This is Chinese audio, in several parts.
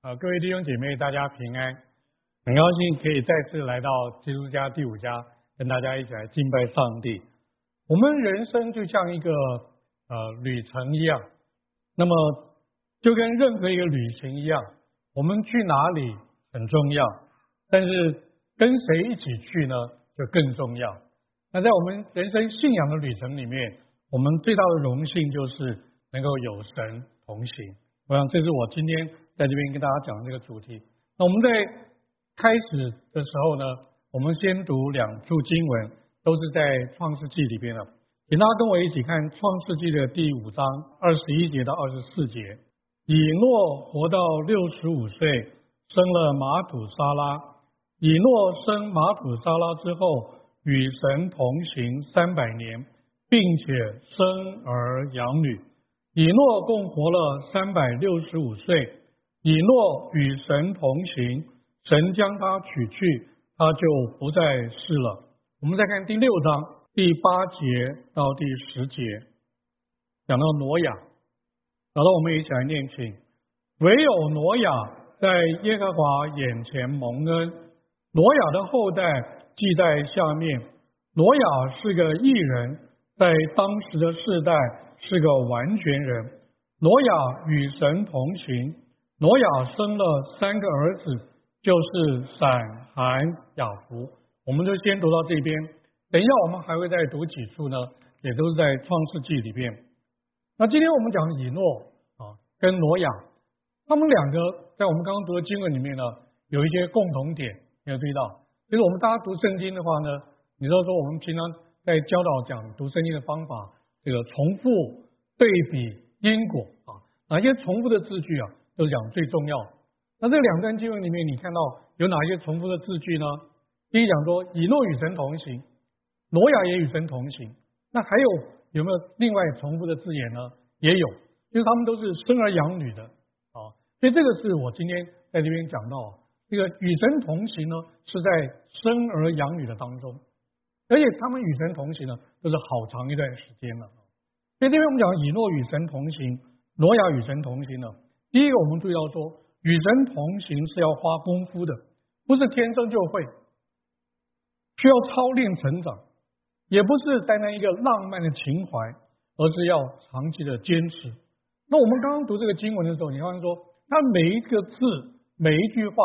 啊，各位弟兄姐妹，大家平安！很高兴可以再次来到基督家第五家，跟大家一起来敬拜上帝。我们人生就像一个呃旅程一样，那么就跟任何一个旅行一样，我们去哪里很重要，但是跟谁一起去呢，就更重要。那在我们人生信仰的旅程里面，我们最大的荣幸就是能够有神同行。我想这是我今天在这边跟大家讲这个主题。那我们在开始的时候呢，我们先读两处经文，都是在创世纪里边的。请大家跟我一起看创世纪的第五章二十一节到二十四节。以诺活到六十五岁，生了马土沙拉。以诺生马土沙拉之后，与神同行三百年，并且生儿养女。以诺共活了三百六十五岁。以诺与神同行，神将他取去，他就不再是了。我们再看第六章第八节到第十节，讲到挪亚。好了，我们一起来念经。唯有挪亚在耶和华眼前蒙恩。挪亚的后代记在下面。挪亚是个异人，在当时的世代。是个完全人。挪亚与神同行。挪亚生了三个儿子，就是闪、含、雅弗。我们就先读到这边。等一下，我们还会再读几处呢，也都是在创世纪里边。那今天我们讲以诺啊，跟挪亚，他们两个在我们刚刚读的经文里面呢，有一些共同点，你要注意到。就是我们大家读圣经的话呢，你知道说我们平常在教导讲读圣经的方法。这个重复、对比、因果啊，哪些重复的字句啊，都是讲最重要。那这两段经文里面，你看到有哪些重复的字句呢？第一讲说以诺与神同行，挪亚也与神同行。那还有有没有另外重复的字眼呢？也有，因为他们都是生儿养女的啊。所以这个是我今天在这边讲到，这个与神同行呢，是在生儿养女的当中。而且他们与神同行呢，都是好长一段时间了。所以这边我们讲以诺与神同行，挪亚与神同行呢。第一个我们注意到说，与神同行是要花功夫的，不是天生就会，需要操练成长，也不是单单一个浪漫的情怀，而是要长期的坚持。那我们刚刚读这个经文的时候，你发现说，它每一个字、每一句话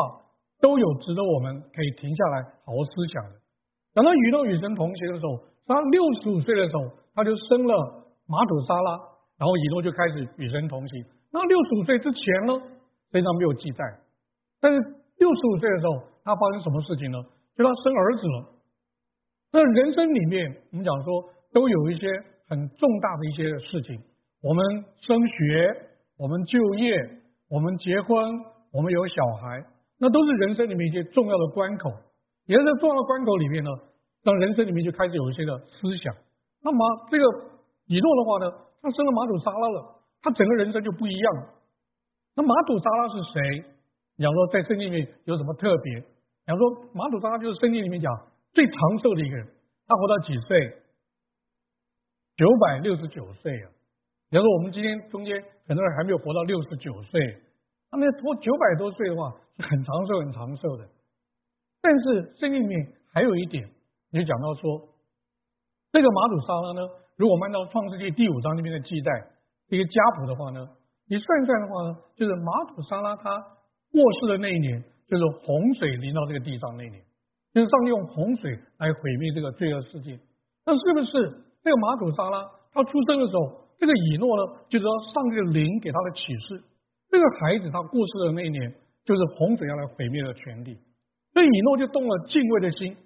都有值得我们可以停下来好好思想的。等到以诺与神同行的时候，他六十五岁的时候，他就生了马土沙拉，然后以诺就开始与神同行。那六十五岁之前呢，非常没有记载。但是六十五岁的时候，他发生什么事情呢？就他生儿子了。那人生里面，我们讲说都有一些很重大的一些事情，我们升学，我们就业，我们结婚，我们有小孩，那都是人生里面一些重要的关口。也是在重要的关口里面呢，让人生里面就开始有一些的思想。那么这个以诺的话呢，他生了马祖沙拉了，他整个人生就不一样。那马土沙拉是谁？你要说在圣经里面有什么特别？你要说马土沙拉就是圣经里面讲最长寿的一个人，他活到几岁？九百六十九岁啊！你要说我们今天中间很多人还没有活到六十九岁，他们活九百多岁的话是很长寿、很长寿的。但是圣经里面还有一点，也讲到说，这个马祖沙拉呢，如果按照创世纪第五章那边的记载，一个家谱的话呢，你算一算的话呢，就是马祖沙拉他过世的那一年，就是洪水临到这个地上那一年，就是上帝用洪水来毁灭这个罪恶世界。那是不是这个马祖沙拉他出生的时候，这个以诺呢，就是说上帝的灵给他的启示，这个孩子他过世的那一年，就是洪水要来毁灭的权利。所以以诺就动了敬畏的心，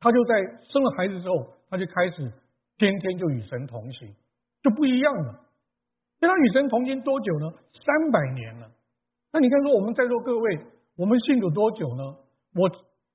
他就在生了孩子之后，他就开始天天就与神同行，就不一样了。那他与神同行多久呢？三百年了。那你看说我们在座各位，我们信主多久呢？我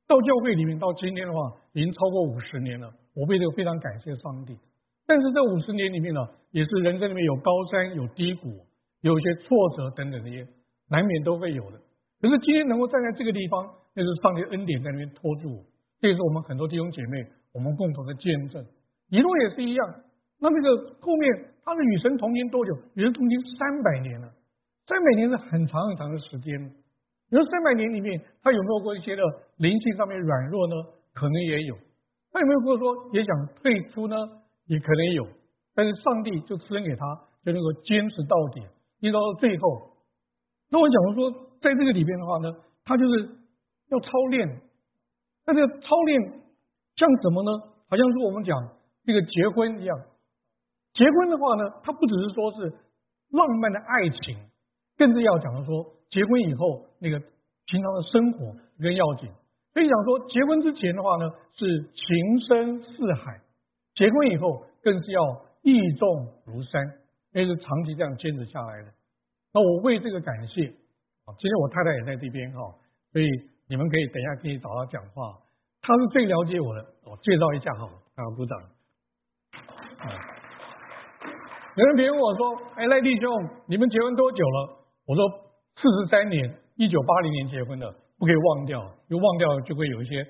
到教会里面到今天的话，已经超过五十年了。我为这个非常感谢上帝。但是这五十年里面呢，也是人生里面有高山有低谷，有一些挫折等等这些，难免都会有的。可是今天能够站在这个地方。那是上帝恩典在那边托住我，这也是我们很多弟兄姐妹我们共同的见证。一路也是一样，那这个后面他的与神同行多久？与神同行三百年了，三百年是很长很长的时间。你说三百年里面，他有没有过一些的灵性上面软弱呢？可能也有。他有没有过说也想退出呢？也可能有。但是上帝就赐恩给他，就能够坚持到底，一直到最后。那我讲说，在这个里边的话呢，他就是要操练。那这个操练像什么呢？好像是我们讲这个结婚一样。结婚的话呢，它不只是说是浪漫的爱情，更是要讲的说，结婚以后那个平常的生活更要紧。所以讲说，结婚之前的话呢，是情深似海；结婚以后，更是要义重如山，那是长期这样坚持下来的。那我为这个感谢啊，今天我太太也在这边哈，所以你们可以等一下可以找她讲话，她是最了解我的。我介绍一下哈，啊部长。有人别问我说：“哎，赖弟兄，你们结婚多久了？”我说：“四十三年，一九八零年结婚的，不可以忘掉，因为忘掉就会有一些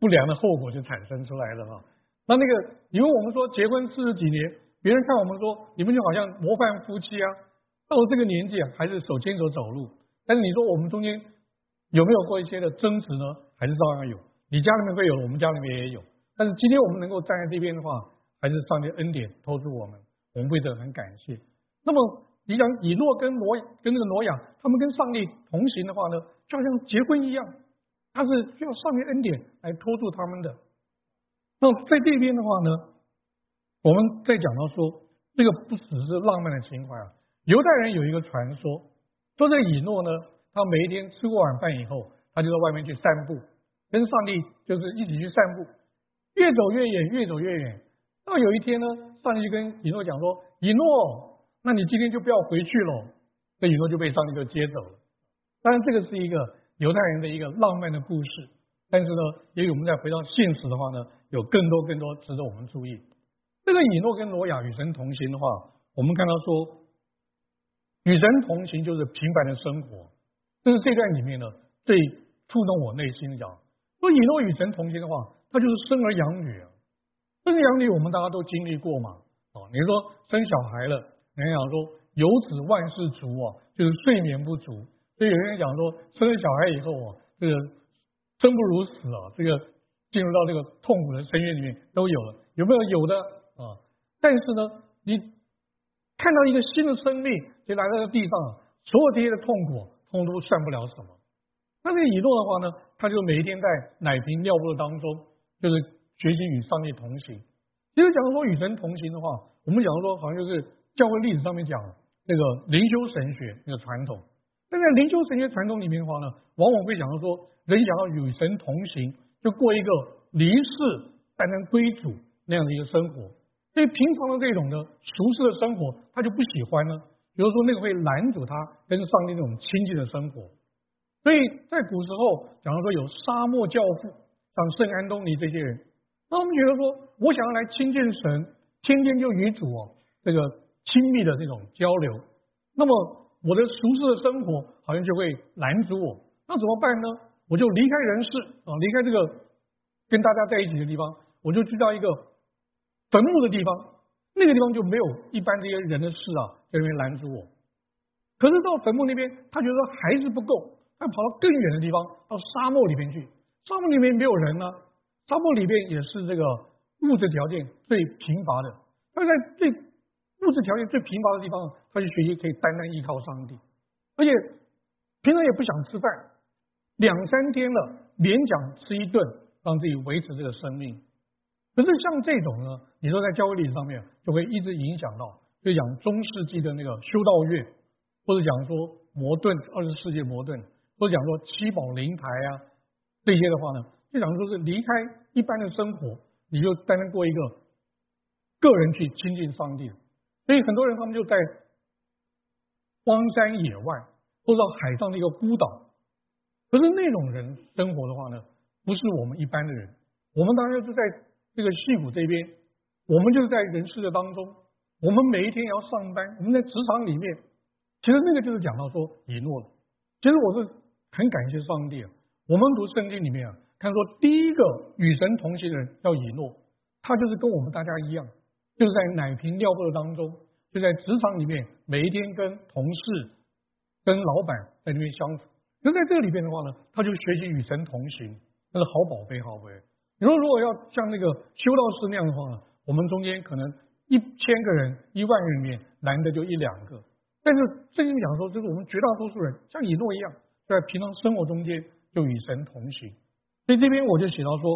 不良的后果就产生出来了哈。”那那个，因为我们说结婚四十几年，别人看我们说你们就好像模范夫妻啊，到了这个年纪啊，还是手牵手走路。但是你说我们中间有没有过一些的争执呢？还是照样有。你家里面会有，我们家里面也有。但是今天我们能够站在这边的话，还是上帝恩典托住我们。我们为此很感谢。那么，你讲以诺跟挪跟那个挪亚，他们跟上帝同行的话呢，就好像结婚一样，他是需要上帝恩典来托住他们的。那在这边的话呢，我们在讲到说，这个不只是浪漫的情怀啊。犹太人有一个传说，说这以诺呢，他每一天吃过晚饭以后，他就在外面去散步，跟上帝就是一起去散步，越走越远，越走越远。到有一天呢，上帝就跟以诺讲说：“以诺，那你今天就不要回去了。”这以诺就被上帝就接走了。当然，这个是一个犹太人的一个浪漫的故事，但是呢，也有我们再回到现实的话呢，有更多更多值得我们注意。这个以诺跟挪亚与神同行的话，我们看到说，与神同行就是平凡的生活，这是这段里面呢最触动我内心的讲。说以诺与神同行的话，他就是生儿养女啊。生养女我们大家都经历过嘛，哦，你说生小孩了，人家讲说有子万事足啊，就是睡眠不足，所以有人讲说生了小孩以后啊，这个生不如死啊，这个进入到这个痛苦的深渊里面都有了，有没有？有的啊，但是呢，你看到一个新的生命就来到这地上，所有这些的痛苦，通都算不了什么。那这个以诺的话呢，他就每一天在奶瓶尿布的当中，就是。学习与上帝同行。其实，假如说与神同行的话，我们假如说好像就是教会历史上面讲那个灵修神学那个传统。那在灵修神学传统里面的话呢，往往会讲到说，人想要与神同行，就过一个离世但能归主那样的一个生活。所以，平常的这种的俗世的生活，他就不喜欢呢。比如说，那个会拦阻他跟上帝那种亲近的生活。所以在古时候，假如说有沙漠教父，像圣安东尼这些人。那我们觉得说，我想要来亲近神，天天就与主哦这个亲密的这种交流，那么我的俗世的生活好像就会拦阻我。那怎么办呢？我就离开人世啊，离开这个跟大家在一起的地方，我就去到一个坟墓的地方，那个地方就没有一般这些人的事啊在那边拦阻我。可是到坟墓那边，他觉得还是不够，他跑到更远的地方，到沙漠里面去，沙漠里面没有人呢。沙漠里面也是这个物质条件最贫乏的，他在最物质条件最贫乏的地方，他就学习可以单单依靠上帝，而且平常也不想吃饭，两三天了勉强吃一顿，让自己维持这个生命。可是像这种呢，你说在教会历史上面就会一直影响到，就讲中世纪的那个修道院，或者讲说摩顿二十世纪摩顿，或者讲说七宝灵台啊这些的话呢。就讲说是离开一般的生活，你就单单过一个个人去亲近上帝。所以很多人他们就在荒山野外，或者海上的一个孤岛。可是那种人生活的话呢，不是我们一般的人。我们当然是在这个戏谷这边，我们就是在人世的当中，我们每一天要上班，我们在职场里面，其实那个就是讲到说以诺的。其实我是很感谢上帝啊，我们读圣经里面啊。他说，第一个与神同行的人叫以诺，他就是跟我们大家一样，就是在奶瓶尿布的当中，就在职场里面，每一天跟同事、跟老板在那边相处。那在这里边的话呢，他就学习与神同行，那是好宝贝，好宝贝。你说如果要像那个修道士那样的话呢，我们中间可能一千个人、一万人里面男的就一两个。但是圣经讲说，就是我们绝大多数人像以诺一样，在平常生活中间就与神同行。所以这边我就写到说，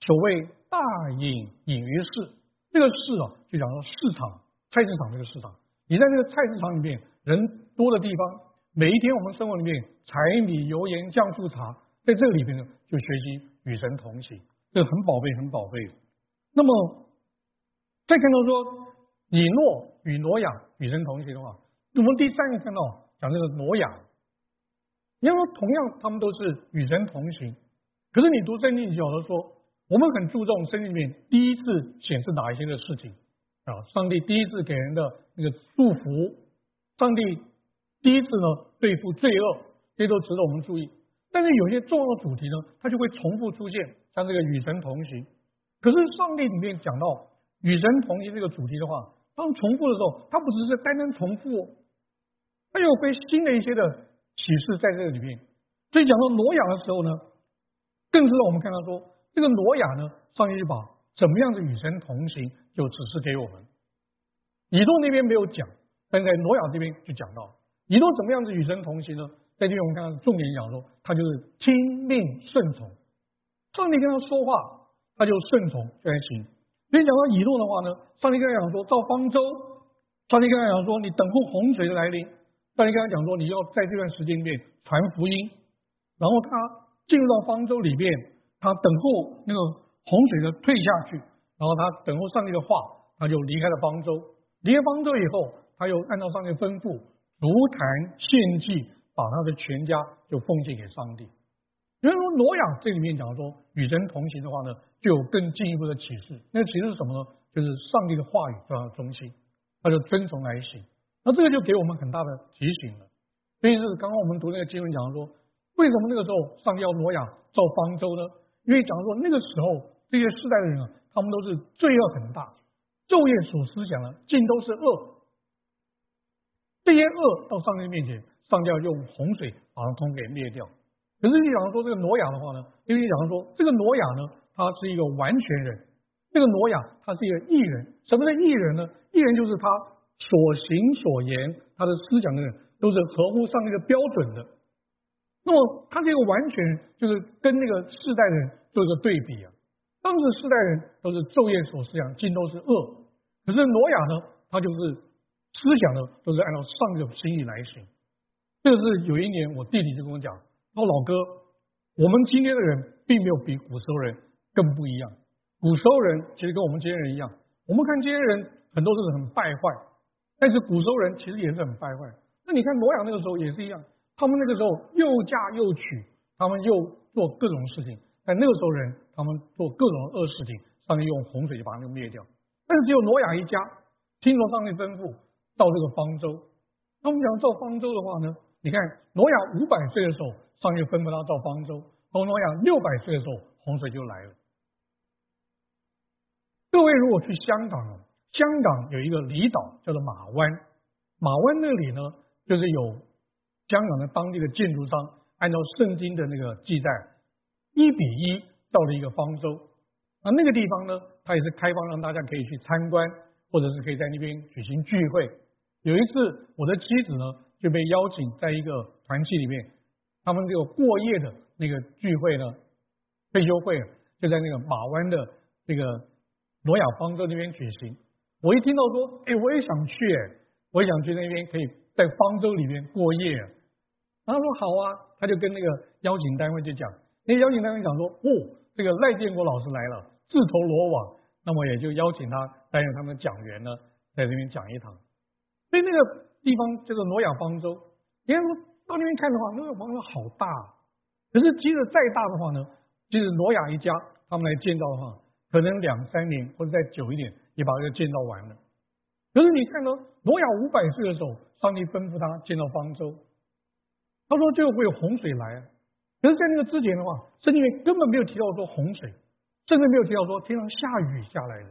所谓大隐隐于市，这个市啊，就讲到市场、菜市场这个市场。你在这个菜市场里面人多的地方，每一天我们生活里面柴米油盐酱醋茶，在这个里边呢，就学习与神同行，这个很宝贝，很宝贝。那么再看到说以诺与挪亚与神同行的话，我们第三个看到讲这个挪亚，因为同样他们都是与神同行，可是你读圣经晓得说，我们很注重圣经里面第一次显示哪一些的事情。啊，上帝第一次给人的那个祝福，上帝第一次呢对付罪恶，这都值得我们注意。但是有些重要的主题呢，它就会重复出现，像这个与神同行。可是上帝里面讲到与神同行这个主题的话，当重复的时候，它不只是单单重复，它有会新的一些的启示在这个里面。所以讲到挪亚的时候呢，更是让我们看到说，这个挪亚呢，上帝就把怎么样的与神同行。就指示给我们，以诺那边没有讲，但在挪亚这边就讲到，以诺怎么样子与神同行呢？在这边我们看到重点讲说，他就是听命顺从，上帝跟他说话，他就顺从就行。所以讲到以诺的话呢，上帝跟他讲说造方舟，上帝跟他讲说你等候洪水的来临，上帝跟他讲说你要在这段时间里面传福音，然后他进入到方舟里面，他等候那个洪水的退下去。然后他等候上帝的话，他就离开了方舟。离开方舟以后，他又按照上帝吩咐，如坛献祭，把他的全家就奉献给上帝。比如说挪亚这里面讲说与神同行的话呢，就有更进一步的启示。那启示是什么呢？就是上帝的话语做他的中心，他就遵从来行。那这个就给我们很大的提醒了。所以是刚刚我们读那个经文讲说，为什么那个时候上要挪亚造方舟呢？因为讲说那个时候这些世代的人啊。他们都是罪恶很大，昼夜所思想的尽都是恶。这些恶到上帝面前，上帝要用洪水把它通给灭掉。可是你讲说这个挪亚的话呢？因为你讲说这个挪亚呢，他是一个完全人。这个挪亚他是一个艺人。什么叫艺人呢？艺人就是他所行所言，他的思想的人都是合乎上帝的标准的。那么他这个完全就是跟那个世代的人做一个对比啊。当时世代人都是昼夜所思想尽都是恶，可是挪亚呢，他就是思想呢都是按照上帝的心意来行。这是有一年我弟弟就跟我讲，说老哥，我们今天的人并没有比古时候人更不一样。古时候人其实跟我们今天人一样，我们看今天人很多都是很败坏，但是古时候人其实也是很败坏。那你看挪亚那个时候也是一样，他们那个时候又嫁又娶，他们又做各种事情。在那个时候，人他们做各种恶事情，上帝用洪水就把他们灭掉。但是只有挪亚一家听从上帝吩咐造这个方舟。那我们讲造方舟的话呢，你看挪亚五百岁的时候，上帝吩咐他造方舟；到挪亚六百岁的时候，洪水就来了。各位如果去香港，香港有一个离岛叫做马湾，马湾那里呢，就是有香港的当地的建筑商按照圣经的那个记载。一比一造了一个方舟，那那个地方呢，它也是开放让大家可以去参观，或者是可以在那边举行聚会。有一次，我的妻子呢就被邀请在一个团契里面，他们这个过夜的那个聚会呢，退休会就在那个马湾的这个罗亚方舟那边举行。我一听到说，哎，我也想去，哎，我也想去那边可以在方舟里面过夜。他说好啊，他就跟那个邀请单位就讲。那邀请单位讲说，哦，这个赖建国老师来了，自投罗网，那么也就邀请他担任他们的讲员呢，在这边讲一堂。所以那个地方叫做挪亚方舟，你看到那边看的话，那个方舟好大，可是即使再大的话呢，即使挪亚一家他们来建造的话，可能两三年或者再久一点，也把这个建造完了。可是你看到挪亚五百岁的时候，上帝吩咐他建造方舟，他说就会有洪水来。可是，在那个之前的话，圣经里面根本没有提到说洪水，甚至没有提到说天上下雨下来的。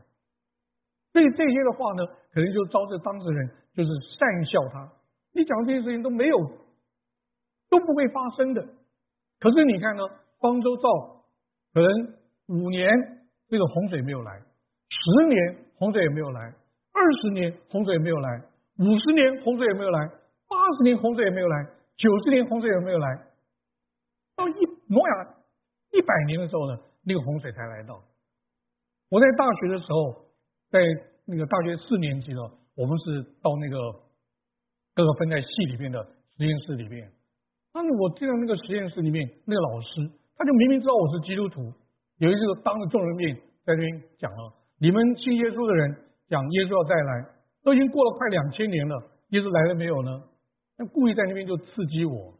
所以这些的话呢，可能就招致当事人就是善笑他。你讲这些事情都没有都不会发生的。可是你看呢，方舟造可能五年这个洪水没有来，十年洪水也没有来，二十年洪水也没有来，五十年洪水也没有来，八十年洪水也没有来，九十年洪水有没有来，到一挪亚一百年的时候呢，那个洪水才来到。我在大学的时候，在那个大学四年级呢，我们是到那个各个分在系里面的实验室里面。那我进到那个实验室里面，那个老师他就明明知道我是基督徒，有一次当着众人面在那边讲了：你们信耶稣的人讲耶稣要再来，都已经过了快两千年了，耶稣来了没有呢？那故意在那边就刺激我。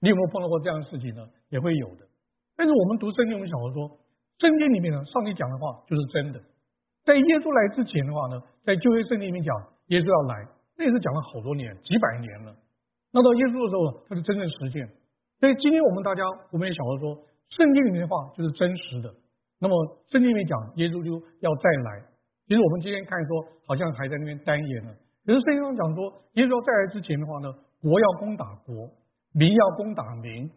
你有没有碰到过这样的事情呢？也会有的。但是我们读圣经，我们想说，圣经里面呢，上帝讲的话就是真的。在耶稣来之前的话呢，在旧约圣经里面讲耶稣要来，那也是讲了好多年，几百年了。那到耶稣的时候，他就真正实现。所以今天我们大家，我们也想说，圣经里面的话就是真实的。那么圣经里面讲耶稣就要再来，其实我们今天看说，好像还在那边单言呢。可是圣经上讲说，耶稣再来之前的话呢，国要攻打国，民要攻打民，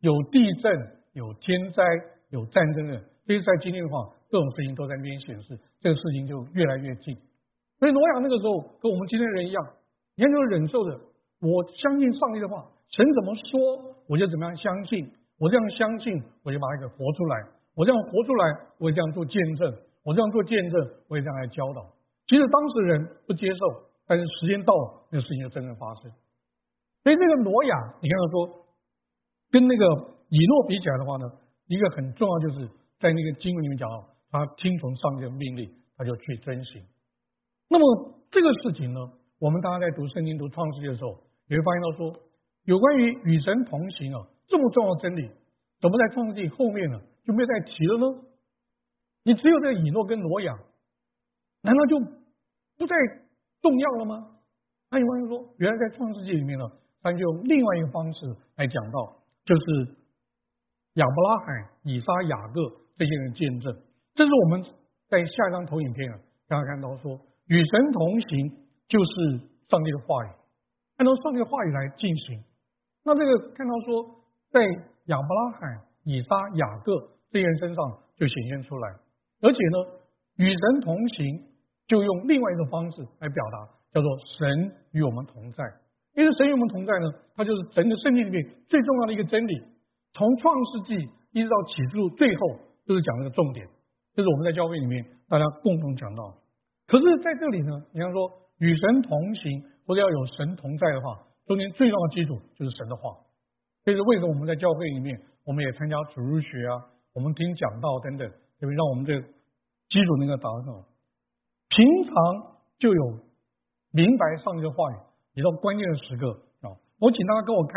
有地震，有天灾，有战争的。所以在今天的话，各种事情都在那边显示，这个事情就越来越近。所以挪亚那个时候跟我们今天人一样，你看就是忍受着，我相信上帝的话，神怎么说我就怎么样相信，我这样相信我就把它给活出来，我这样活出来我也这样做见证，我这样做见证我也这样来教导。即使当时人不接受，但是时间到了，那个事情就真正发生。所以这个挪亚，你看他说跟那个以诺比起来的话呢，一个很重要就是。在那个经文里面讲到，他听从上帝的命令，他就去遵行。那么这个事情呢，我们大家在读圣经、读创世纪的时候，也会发现到说，有关于与神同行啊这么重要的真理，怎么在创世纪后面呢就没有再提了呢？你只有这个以诺跟挪亚，难道就不再重要了吗？那有朋友说，原来在创世纪里面呢，他就用另外一个方式来讲到，就是亚伯拉罕、以撒、雅各。这些人见证，这是我们在下一张投影片啊，大家看到说，与神同行就是上帝的话语，按照上帝的话语来进行。那这个看到说，在亚伯拉罕、以撒、雅各这些人身上就显现出来，而且呢，与神同行就用另外一种方式来表达，叫做神与我们同在。因为神与我们同在呢，它就是整个圣经里面最重要的一个真理，从创世纪一直到启示录最后。都是讲这个重点，这是我们在教会里面大家共同讲到。可是在这里呢，你像说与神同行或者要有神同在的话，中间最重要的基础就是神的话。这是为什么我们在教会里面，我们也参加主日学啊，我们听讲道等等，对不对？让我们这基础能够达到。平常就有明白上帝的话语，也到关键的时刻啊。我请大家跟我看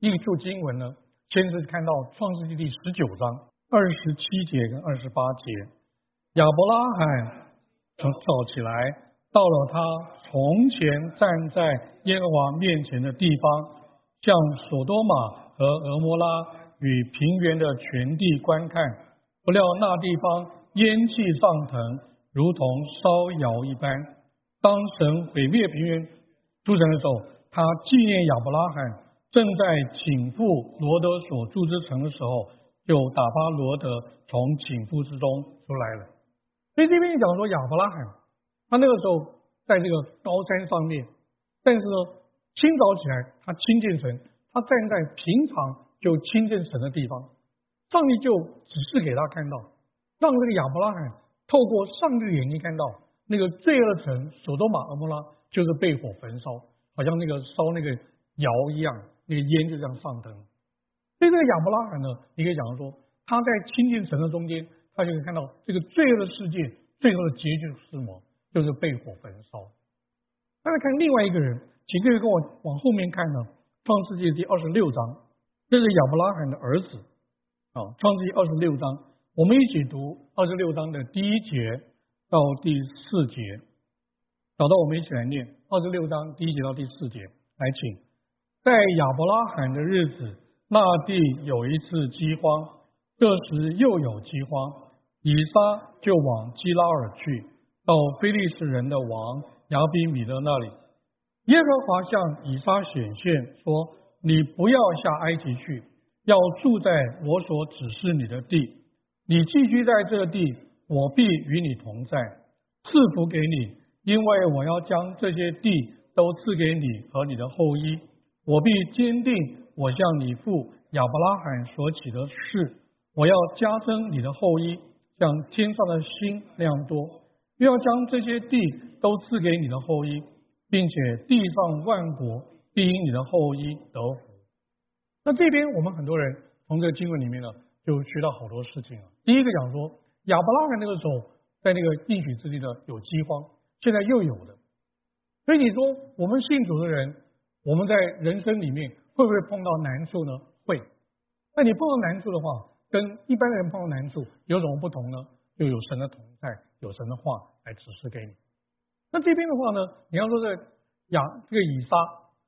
一处经文呢，先是看到创世纪第十九章。二十七节跟二十八节，亚伯拉罕从早起来，到了他从前站在耶和华面前的地方，向索多玛和俄摩拉与平原的全地观看。不料那地方烟气上腾，如同烧窑一般。当神毁灭平原诸神的时候，他纪念亚伯拉罕正在请赴罗德所住之城的时候。就打发罗德从寝夫之中出来了。所以这边讲说亚伯拉罕，他那个时候在这个高山上面，但是呢，清早起来他亲近神，他站在平常就亲近神的地方，上帝就指示给他看到，让这个亚伯拉罕透过上帝的眼睛看到那个罪恶城索多玛俄摩拉就是被火焚烧，好像那个烧那个窑一样，那个烟就这样上腾。所以这个亚伯拉罕呢，你可以讲说，他在亲近神的中间，他就可以看到这个罪恶的世界最后的结局是什么？就是被火焚烧。再来看另外一个人，请各位跟我往后面看呢，《创世纪》第二十六章，这是亚伯拉罕的儿子啊，《创世纪》二十六章，我们一起读二十六章的第一节到第四节，找到我们一起来念二十六章第一节到第四节，来请，在亚伯拉罕的日子。那地有一次饥荒，这时又有饥荒，以撒就往基拉尔去，到非利士人的王亚比米勒那里。耶和华向以撒显现说：“你不要下埃及去，要住在我所指示你的地。你寄居在这地，我必与你同在，赐福给你，因为我要将这些地都赐给你和你的后裔。我必坚定我向你父亚伯拉罕所起的誓，我要加增你的后裔，像天上的星那样多，又要将这些地都赐给你的后裔，并且地上万国必因你的后裔得福。那这边我们很多人从这个经文里面呢，就学到好多事情了。第一个讲说，亚伯拉罕那个时候在那个应许之地呢有饥荒，现在又有的。所以你说我们信主的人。我们在人生里面会不会碰到难处呢？会。那你碰到难处的话，跟一般人碰到难处有什么不同呢？就有神的同在，有神的话来指示给你。那这边的话呢，你要说这亚这个以撒，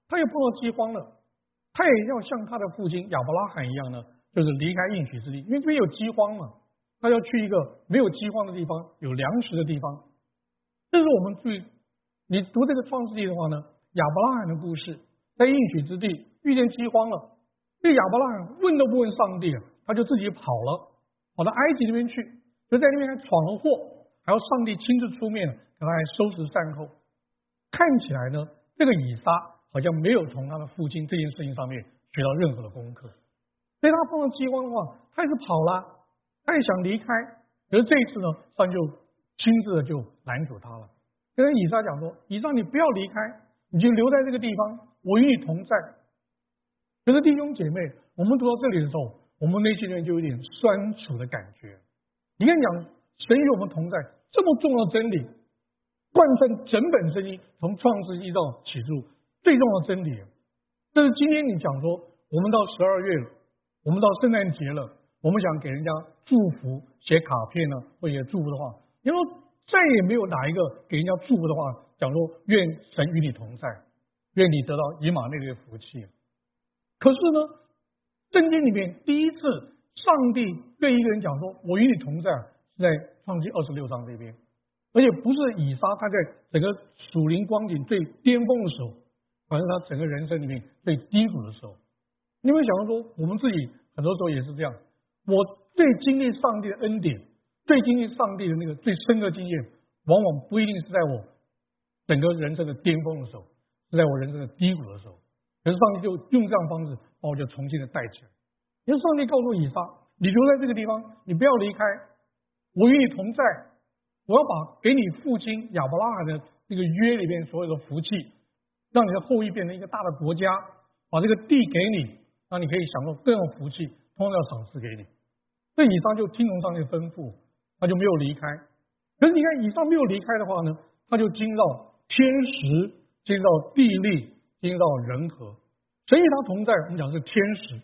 他又碰到饥荒了，他也要像他的父亲亚伯拉罕一样呢，就是离开应许之地，因为这边有饥荒嘛，他要去一个没有饥荒的地方，有粮食的地方。这是我们注意，你读这个创世纪的话呢，亚伯拉罕的故事。在应许之地遇见饥荒了，这亚伯拉罕问都不问上帝啊，他就自己跑了，跑到埃及那边去，就在那边还闯了祸，还要上帝亲自出面给他来收拾善后。看起来呢，这个以撒好像没有从他的父亲这件事情上面学到任何的功课，所以他碰到饥荒的话，他也是跑了，他也想离开，可是这一次呢，上就亲自的就拦住他了，跟以撒讲说：“以撒，你不要离开，你就留在这个地方。”我与你同在，可是弟兄姐妹，我们读到这里的时候，我们内心里面就有点酸楚的感觉。你看，讲神与我们同在这么重要的真理，贯穿整本圣经，从创世纪到启示录最重要的真理。但是今天你讲说，我们到十二月了，我们到圣诞节了，我们想给人家祝福，写卡片呢，或者祝福的话，因为再也没有哪一个给人家祝福的话，讲说愿神与你同在。愿你得到以马内利的福气。可是呢，圣经里面第一次上帝对一个人讲说：“我与你同在”，是在创纪二十六章这边，而且不是以撒他在整个属灵光景最巅峰的时候，反正他整个人生里面最低谷的时候。你会想到说，我们自己很多时候也是这样，我最经历上帝的恩典，最经历上帝的那个最深刻经验，往往不一定是在我整个人生的巅峰的时候。是在我人生的低谷的时候，可是上帝就用这样方式把我就重新的带起来。因为上帝告诉以撒，你留在这个地方，你不要离开，我与你同在，我要把给你父亲亚伯拉罕的这个约里边所有的福气，让你的后裔变成一个大的国家，把这个地给你，那你可以享受各种福气，通通要赏赐给你。这以上就听从上帝的吩咐，他就没有离开。可是你看，以上没有离开的话呢，他就经到天时。进到地利，进到人和，神与他同在。我们讲是天时，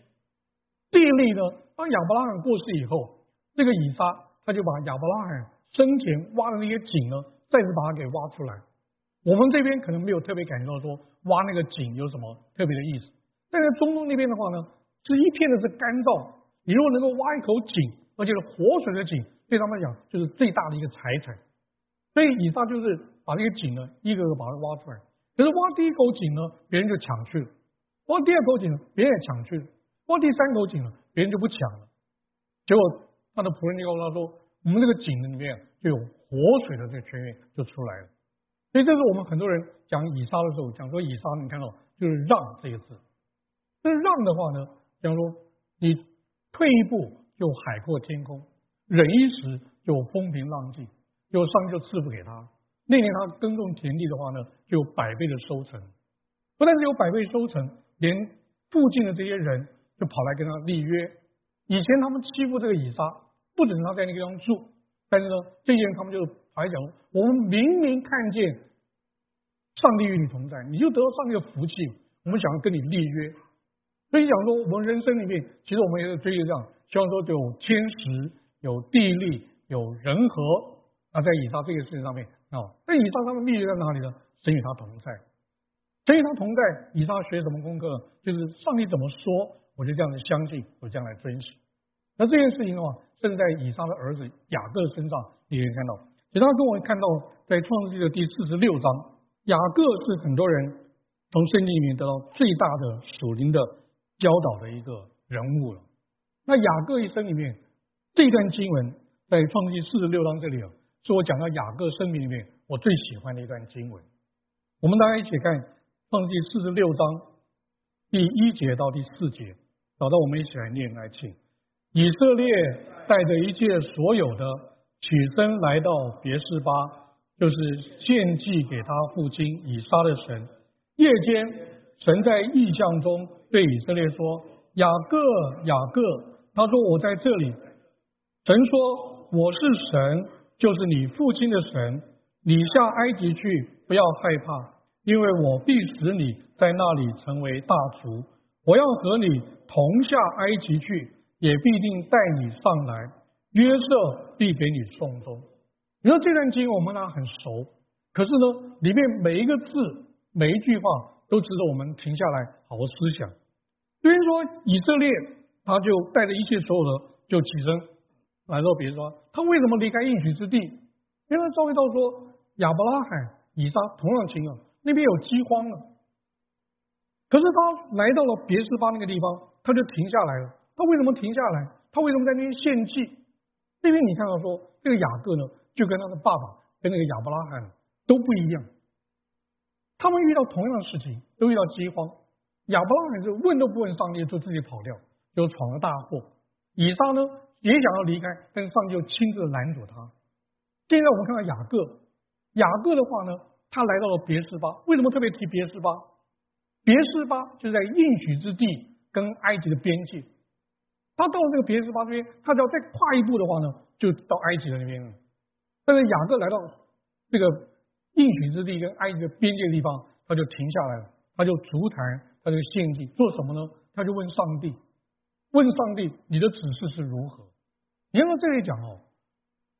地利呢？当亚伯拉罕过世以后，这个以撒他就把亚伯拉罕生前挖的那些井呢，再次把它给挖出来。我们这边可能没有特别感觉到说挖那个井有什么特别的意思，但在中东那边的话呢，是一片的是干燥。你如果能够挖一口井，而且是活水的井，对他们来讲就是最大的一个财产。所以以撒就是把这个井呢，一个个把它挖出来。可是挖第一口井呢，别人就抢去了；挖第二口井，别人也抢去了；挖第三口井呢，别人就不抢了。结果他的仆人就告诉他说：“我们这个井里面就有活水的这个泉源就出来了。”所以这是我们很多人讲以撒的时候讲说以撒，你看到就是让这个字。这让的话呢，讲说你退一步就海阔天空，忍一时就风平浪静，就上就赐福给他。那年他耕种田地的话呢，就百倍的收成。不但是有百倍收成，连附近的这些人就跑来跟他立约。以前他们欺负这个以撒，不准他在那个地方住。但是呢，这些人他们就还讲：我们明明看见上帝与你同在，你就得到上帝的福气。我们想要跟你立约。所以讲说，我们人生里面，其实我们也是追求这样，希望说有天时、有地利、有人和。那在以撒这个事情上面。啊，那以撒他们秘诀在哪里呢？神与他同在，神与他同在。以撒学什么功课？就是上帝怎么说，我就这样子相信，我将来遵循。那这件事情的话，甚至在以撒的儿子雅各身上，你可以看到。其他跟我看到在创世纪的第四十六章，雅各是很多人从圣经里面得到最大的属灵的教导的一个人物了。那雅各一生里面，这段经文在创世记四十六章这里啊，是我讲到雅各生命里面我最喜欢的一段经文。我们大家一起看创世记四十六章第一节到第四节，找到我们一起来念来，请以色列带着一切所有的起身来到别是巴，就是献祭给他父亲以撒的神。夜间，神在异象中对以色列说：“雅各，雅各。”他说：“我在这里。”神说：“我是神，就是你父亲的神。你下埃及去，不要害怕，因为我必使你在那里成为大族。我要和你同下埃及去，也必定带你上来。约瑟必给你送终。”你说这段经我们呢很熟，可是呢，里面每一个字、每一句话都值得我们停下来好好思想。比如说以色列。他就带着一切所有的，就起身来到别说，他为什么离开应许之地？因为赵一道说亚伯拉罕、以撒同样情况，那边有饥荒了。可是他来到了别斯巴那个地方，他就停下来了。他为什么停下来？他为什么在那边献祭？那边你看到说，这个雅各呢，就跟他的爸爸跟那个亚伯拉罕都不一样。他们遇到同样的事情，都遇到饥荒。亚伯拉罕是问都不问上帝，就自己跑掉。就闯了大祸，以撒呢也想要离开，但是上帝就亲自拦阻他。现在我们看到雅各，雅各的话呢，他来到了别斯巴，为什么特别提别斯巴？别斯巴就在应许之地跟埃及的边界。他到了这个别斯巴这边，他只要再跨一步的话呢，就到埃及的那边了。但是雅各来到这个应许之地跟埃及的边界地方，他就停下来了，他就足坛，他就献祭，做什么呢？他就问上帝。问上帝，你的指示是如何？你看这里讲哦，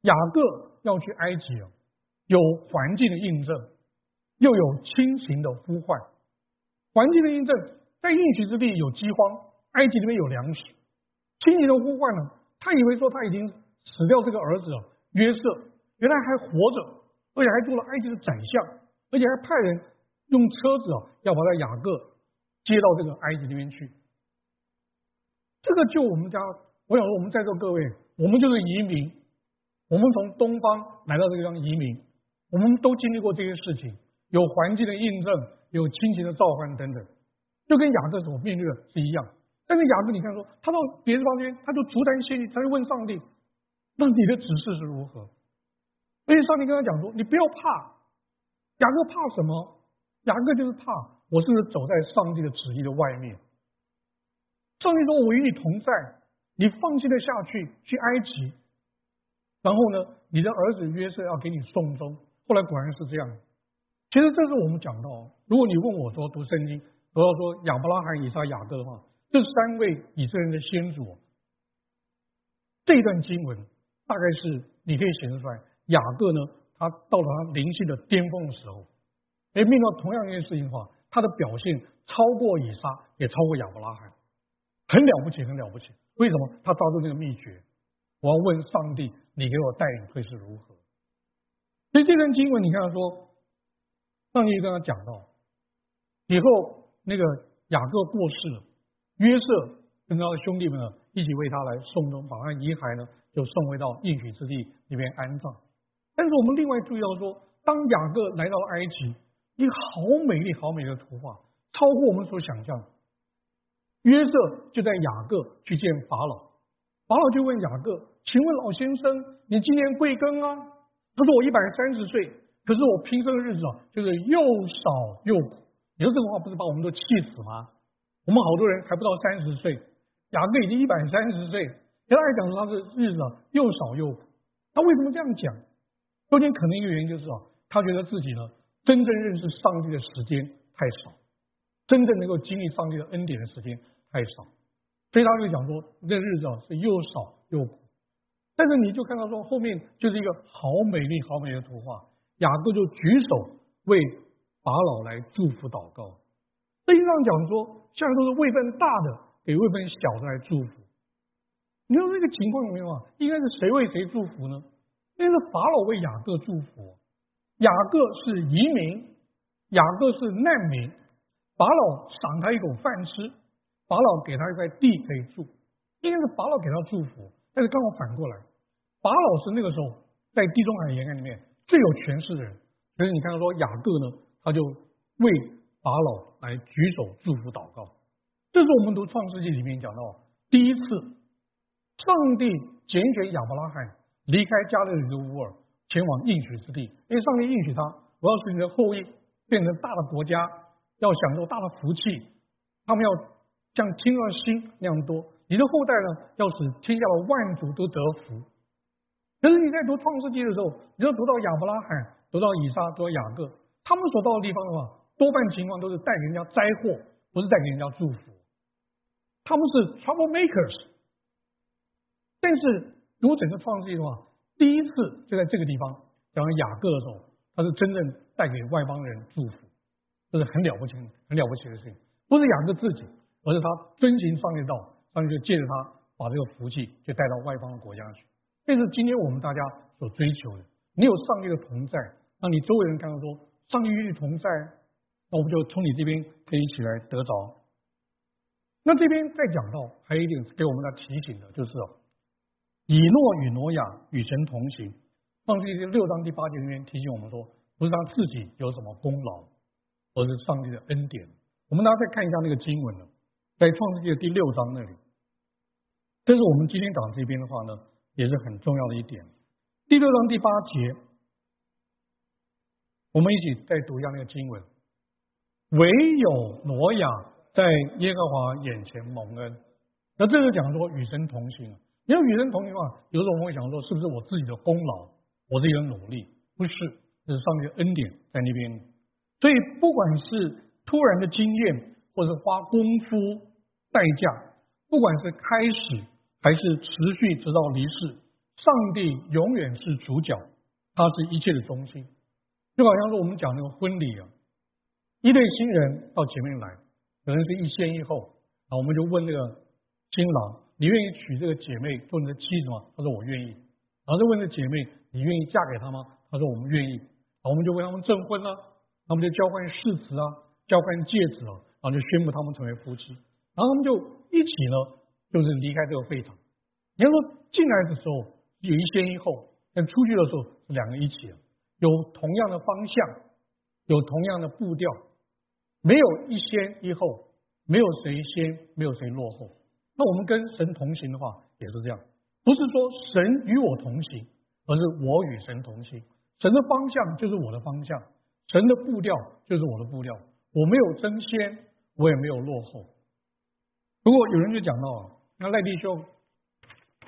雅各要去埃及哦，有环境的印证，又有亲情的呼唤。环境的印证，在应许之地有饥荒，埃及里面有粮食。亲情的呼唤呢？他以为说他已经死掉这个儿子约瑟，原来还活着，而且还做了埃及的宰相，而且还派人用车子啊，要把他雅各接到这个埃及那边去。这个就我们家，我想说，我们在座各位，我们就是移民，我们从东方来到这个地方移民，我们都经历过这些事情，有环境的印证，有亲情的召唤等等，就跟雅各所面对的是一样。但是雅各，你看说，他到别的房间，他就足坛献祭，他就问上帝，那你的指示是如何？而且上帝跟他讲说，你不要怕，雅各怕什么？雅各就是怕，我甚至走在上帝的旨意的外面。上帝说：“我与你同在，你放心的下去去埃及，然后呢，你的儿子约瑟要给你送终。”后来果然是这样。其实这是我们讲到，如果你问我说读圣经，我要说亚伯拉罕、以撒、雅各的话，这三位以色列人的先祖，这一段经文大概是你可以显示出来，雅各呢，他到了他灵性的巅峰的时候，哎面对同样一件事情的话，他的表现超过以撒，也超过亚伯拉罕。很了不起，很了不起。为什么他抓住这个秘诀？我要问上帝，你给我带领会是如何？所以这段经文，你看他说，上帝跟他讲到，以后那个雅各过世了，约瑟跟他的兄弟们呢，一起为他来送终，把他遗骸呢就送回到应许之地里面安葬。但是我们另外注意到说，当雅各来到埃及，一个好美丽、好美的图画，超过我们所想象。约瑟就在雅各去见法老，法老就问雅各：“请问老先生，你今年贵庚啊？”他说：“我一百三十岁，可是我平生的日子啊，就是又少又苦。”你说这个话不是把我们都气死吗？我们好多人还不到三十岁，雅各已经一百三十岁，跟他讲说他的日子啊又少又苦。他为什么这样讲？中间可能一个原因就是啊，他觉得自己呢真正认识上帝的时间太少，真正能够经历上帝的恩典的时间。太少，所以他就讲说，这日子啊是又少又苦。但是你就看到说，后面就是一个好美丽、好美的图画。雅各就举手为法老来祝福祷告。圣经上讲说，现在都是位份大的给位份小的来祝福。你说这个情况有没有啊？应该是谁为谁祝福呢？应该是法老为雅各祝福。雅各是移民，雅各是难民，法老赏他一口饭吃。法老给他一块地可以住，应该是法老给他祝福，但是刚好反过来，法老是那个时候在地中海沿岸里面最有权势的人，所以你看到说雅各呢，他就为法老来举手祝福祷告。这是我们读创世纪里面讲到第一次，上帝拣选亚伯拉罕离开加勒底的乌尔，前往应许之地，因为上帝应许他，我要使你的后裔变成大的国家，要享受大的福气，他们要像天上星那样多，你的后代呢，要使天下的万族都得福。可是你在读创世纪的时候，你要读到亚伯拉罕，读到以撒，读到雅各，他们所到的地方的话，多半情况都是带给人家灾祸，不是带给人家祝福。他们是 trouble makers，但是读整个创世纪的话，第一次就在这个地方讲雅各的时候，他是真正带给外邦人祝福，这是很了不起、很了不起的事情。不是雅各自己，而是他遵循上帝道，上帝就借着他把这个福气就带到外邦的国家去。这是今天我们大家所追求的。你有上帝的同在，让你周围人看到说上帝与你同在，那我们就从你这边可以一起来得着。那这边再讲到，还有一点给我们的提醒的，就是哦以诺与挪亚与神同行。创世纪六章第八节里面提醒我们说，不是他自己有什么功劳，而是上帝的恩典。我们大家再看一下那个经文呢，在创世纪的第六章那里。这是我们今天讲这边的话呢，也是很重要的一点。第六章第八节，我们一起再读一下那个经文：唯有挪亚。在耶和华眼前蒙恩，那这就讲说与神同行。你要与人同行的话，有时候我们会想说，是不是我自己的功劳，我自己的努力？不是，这是上帝的恩典在那边。所以，不管是突然的经验，或者花功夫、代价，不管是开始还是持续直到离世，上帝永远是主角，他是一切的中心。就好像说我们讲那个婚礼啊，一对新人到前面来。可能是一先一后啊，我们就问那个新郎：“你愿意娶这个姐妹做你的妻子吗？”他说：“我愿意。”然后就问这姐妹：“你愿意嫁给他吗？”他说：“我们愿意。”啊，我们就为他们证婚了，他们就交换誓词啊，交换戒指啊，然后就宣布他们成为夫妻。然后他们就一起呢，就是离开这个会场。你要说进来的时候有一先一后，但出去的时候是两个一起，有同样的方向，有同样的步调。没有一先一后，没有谁先，没有谁落后。那我们跟神同行的话，也是这样，不是说神与我同行，而是我与神同行。神的方向就是我的方向，神的步调就是我的步调。我没有争先，我也没有落后。不过有人就讲到，那赖弟兄，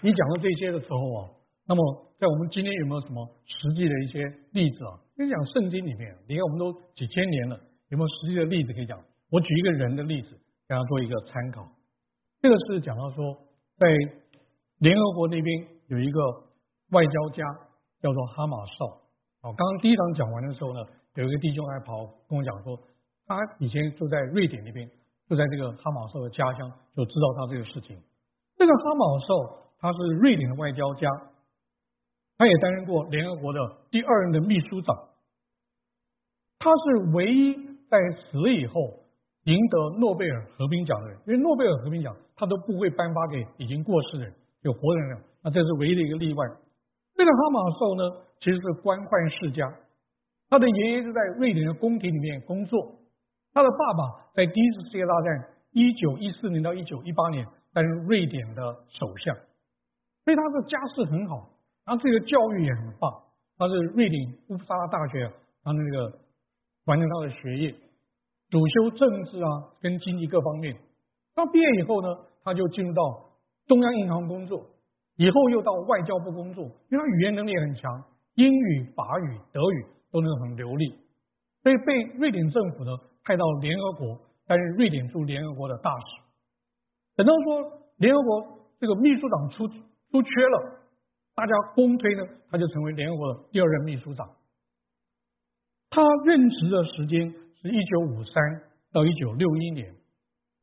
你讲到这些的时候啊，那么在我们今天有没有什么实际的一些例子啊？你讲圣经里面，你看我们都几千年了。有没有实际的例子可以讲？我举一个人的例子，给大家做一个参考。这个是讲到说，在联合国那边有一个外交家叫做哈马少。哦，刚刚第一章讲完的时候呢，有一个弟兄还跑跟我讲说，他以前住在瑞典那边，就在这个哈马少的家乡，就知道他这个事情。这个哈马少他是瑞典的外交家，他也担任过联合国的第二任的秘书长，他是唯一。在死了以后赢得诺贝尔和平奖的人，因为诺贝尔和平奖他都不会颁发给已经过世的人，有活的人，那这是唯一的一个例外。这个哈马寿呢，其实是官宦世家，他的爷爷是在瑞典的宫廷里面工作，他的爸爸在第一次世界大战一九一四年到一九一八年担任瑞典的首相，所以他的家世很好，然后这个教育也很棒，他是瑞典乌普萨拉大学他那个。完成他的学业，主修政治啊，跟经济各方面。他毕业以后呢，他就进入到中央银行工作，以后又到外交部工作，因为他语言能力也很强，英语、法语、德语都能很流利，所以被瑞典政府呢派到联合国担任瑞典驻联合国的大使。等到说联合国这个秘书长出出缺了，大家公推呢，他就成为联合国的第二任秘书长。他任职的时间是一九五三到一九六一年，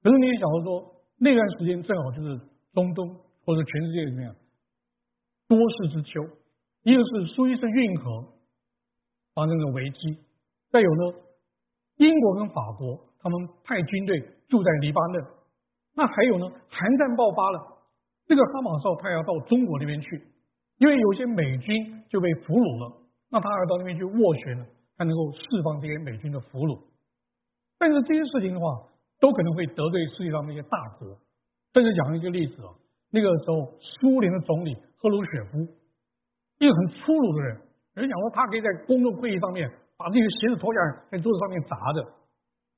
可是你也想到说，那段时间正好就是中东或者全世界里面多事之秋，一个是苏伊士运河发生的危机，再有呢，英国跟法国他们派军队住在黎巴嫩，那还有呢，韩战爆发了，这个哈马少他要到中国那边去，因为有些美军就被俘虏了，那他要到那边去斡旋了，他能够释放这些美军的俘虏。但是这些事情的话，都可能会得罪世界上那些大国。但是讲一个例子啊，那个时候苏联的总理赫鲁雪夫，一个很粗鲁的人，人讲说他可以在公众会议上面把自己的鞋子脱下来在桌子上面砸着，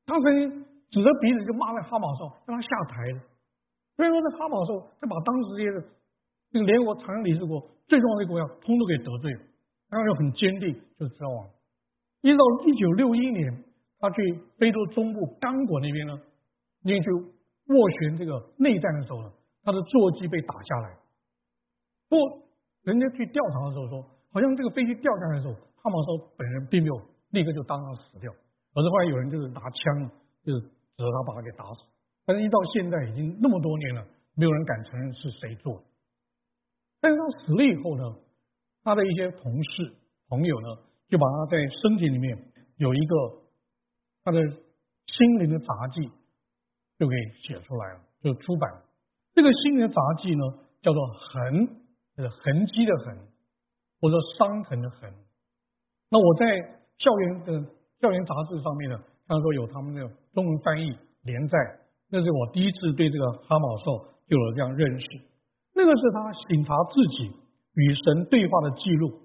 他曾经指着鼻子就骂那哈马兽，让他下台了。所以说这哈马兽就把当时这些这个联合国常任理事国最重要的国家通都给得罪了，然后就很坚定就交往。一直到一九六一年，他去非洲中部刚果那边呢，那边去。斡旋这个内战的时候呢，他的座机被打下来。不，人家去调查的时候说，好像这个飞机掉下来的时候，哈马少本人并没有立刻就当场死掉，而是后来有人就是拿枪就是指着他把他给打死。但是，一到现在已经那么多年了，没有人敢承认是谁做的。但是他死了以后呢，他的一些同事朋友呢，就把他在身体里面有一个他的心灵的杂技。就给写出来了，就出版了。这个新的杂记呢，叫做“痕”，就是痕迹的“痕”，或者伤痕的“痕”。那我在校园的校园杂志上面呢，他说有他们的中文翻译连载，那是我第一次对这个哈马兽有了这样认识。那个是他醒察自己与神对话的记录，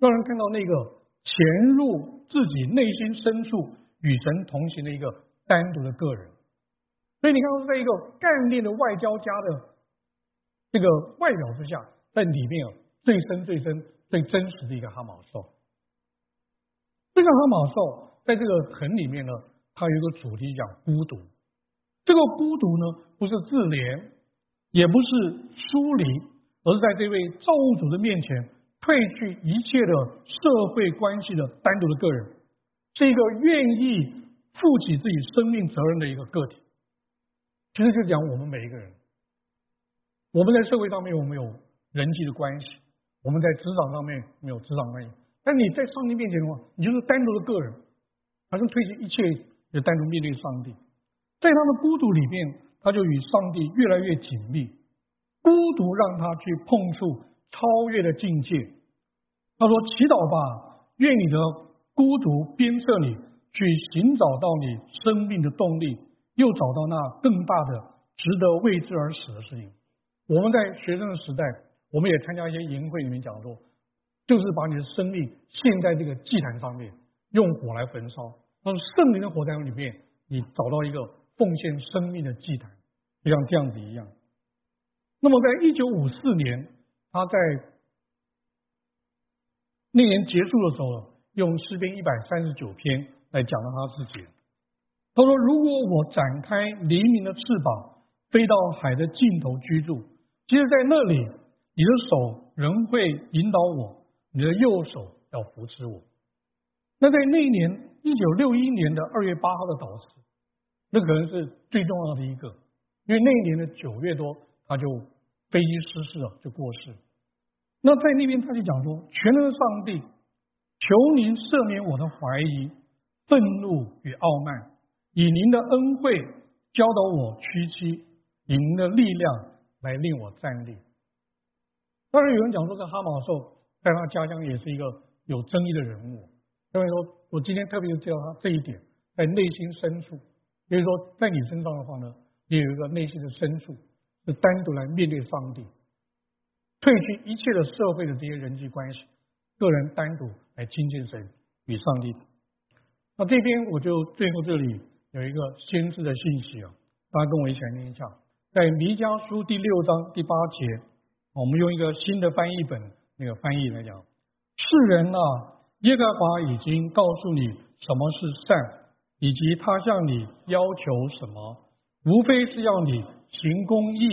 让人看到那个潜入自己内心深处与神同行的一个单独的个人。所以你看，在一个干练的外交家的这个外表之下，在里面啊最深、最深、最真实的一个哈马兽。这个哈马兽在这个痕里面呢，它有一个主题叫孤独。这个孤独呢，不是自怜，也不是疏离，而是在这位造物主的面前，褪去一切的社会关系的单独的个人，是一个愿意负起自己生命责任的一个个体。其实就讲我们每一个人，我们在社会上面我们有人际的关系，我们在职场上面没有职场关系。但你在上帝面前的话，你就是单独的个人，好像推卸一切，也单独面对上帝。在他的孤独里面，他就与上帝越来越紧密。孤独让他去碰触超越的境界。他说：“祈祷吧，愿你的孤独鞭策你去寻找到你生命的动力。”又找到那更大的值得为之而死的事情。我们在学生的时代，我们也参加一些营会里面讲说，就是把你的生命献在这个祭坛上面，用火来焚烧。那圣灵的火在里面，你找到一个奉献生命的祭坛，就像这样子一样。那么，在一九五四年，他在那年结束的时候，用诗篇一百三十九篇来讲到他自己。他说：“如果我展开黎明的翅膀，飞到海的尽头居住，其实，在那里，你的手仍会引导我，你的右手要扶持我。”那在那一年，一九六一年的二月八号的导师，那可能是最重要的一个，因为那一年的九月多，他就飞机失事了，就过世。那在那边，他就讲说：“全能的上帝，求您赦免我的怀疑、愤怒与傲慢。”以您的恩惠教导我屈膝，以您的力量来令我站立。当然，有人讲说，这哈马兽在他家乡也是一个有争议的人物。所以说我今天特别介绍他这一点，在内心深处，也就是说，在你身上的话呢，也有一个内心的深处，是单独来面对上帝，褪去一切的社会的这些人际关系，个人单独来亲近神与上帝。那这边我就最后这里。有一个先知的信息啊，大家跟我一起来念一下，在弥迦书第六章第八节，我们用一个新的翻译本那个翻译来讲，世人啊，耶和华已经告诉你什么是善，以及他向你要求什么，无非是要你行公义，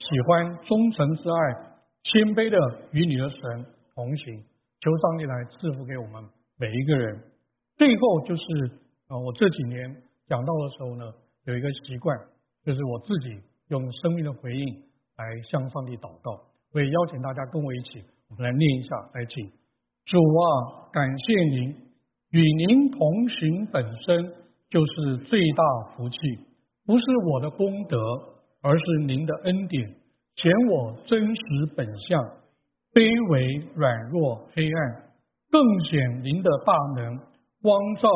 喜欢忠诚之爱，谦卑的与你的神同行，求上帝来赐福给我们每一个人。最后就是啊，我这几年。讲到的时候呢，有一个习惯，就是我自己用生命的回应来向上帝祷告。我也邀请大家跟我一起，我们来念一下，来请主啊，感谢您，与您同行本身就是最大福气，不是我的功德，而是您的恩典显我真实本相，卑微软弱黑暗，更显您的大能光照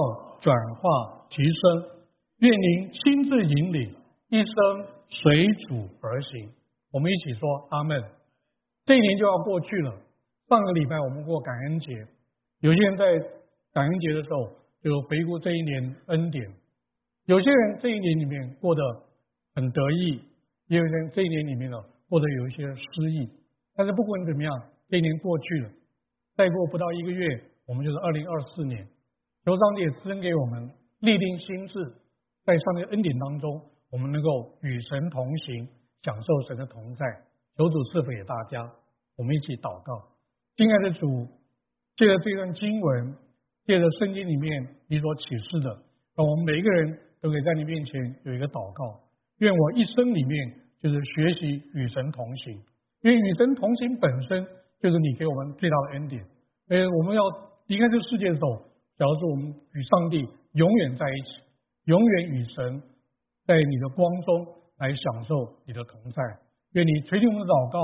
转化提升。愿您亲自引领，一生随主而行。我们一起说阿门。这一年就要过去了。上个礼拜我们过感恩节，有些人在感恩节的时候就回顾这一年恩典。有些人这一年里面过得很得意，也有人这一年里面呢过得有一些失意。但是不管怎么样，这一年过去了，再过不到一个月，我们就是二零二四年。求上帝赐恩给我们立定心智，在上帝恩典当中，我们能够与神同行，享受神的同在。求主赐福给大家，我们一起祷告。亲爱的主，借着这段经文，借着圣经里面你所启示的，让我们每一个人。都可以在你面前有一个祷告，愿我一生里面就是学习与神同行，因为与神同行本身就是你给我们最大的恩典。呃，我们要离开这个世界的时候，假如说我们与上帝永远在一起，永远与神在你的光中来享受你的同在。愿你垂听我们的祷告，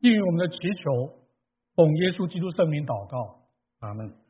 应允我们的祈求，奉耶稣基督圣名祷告，阿门。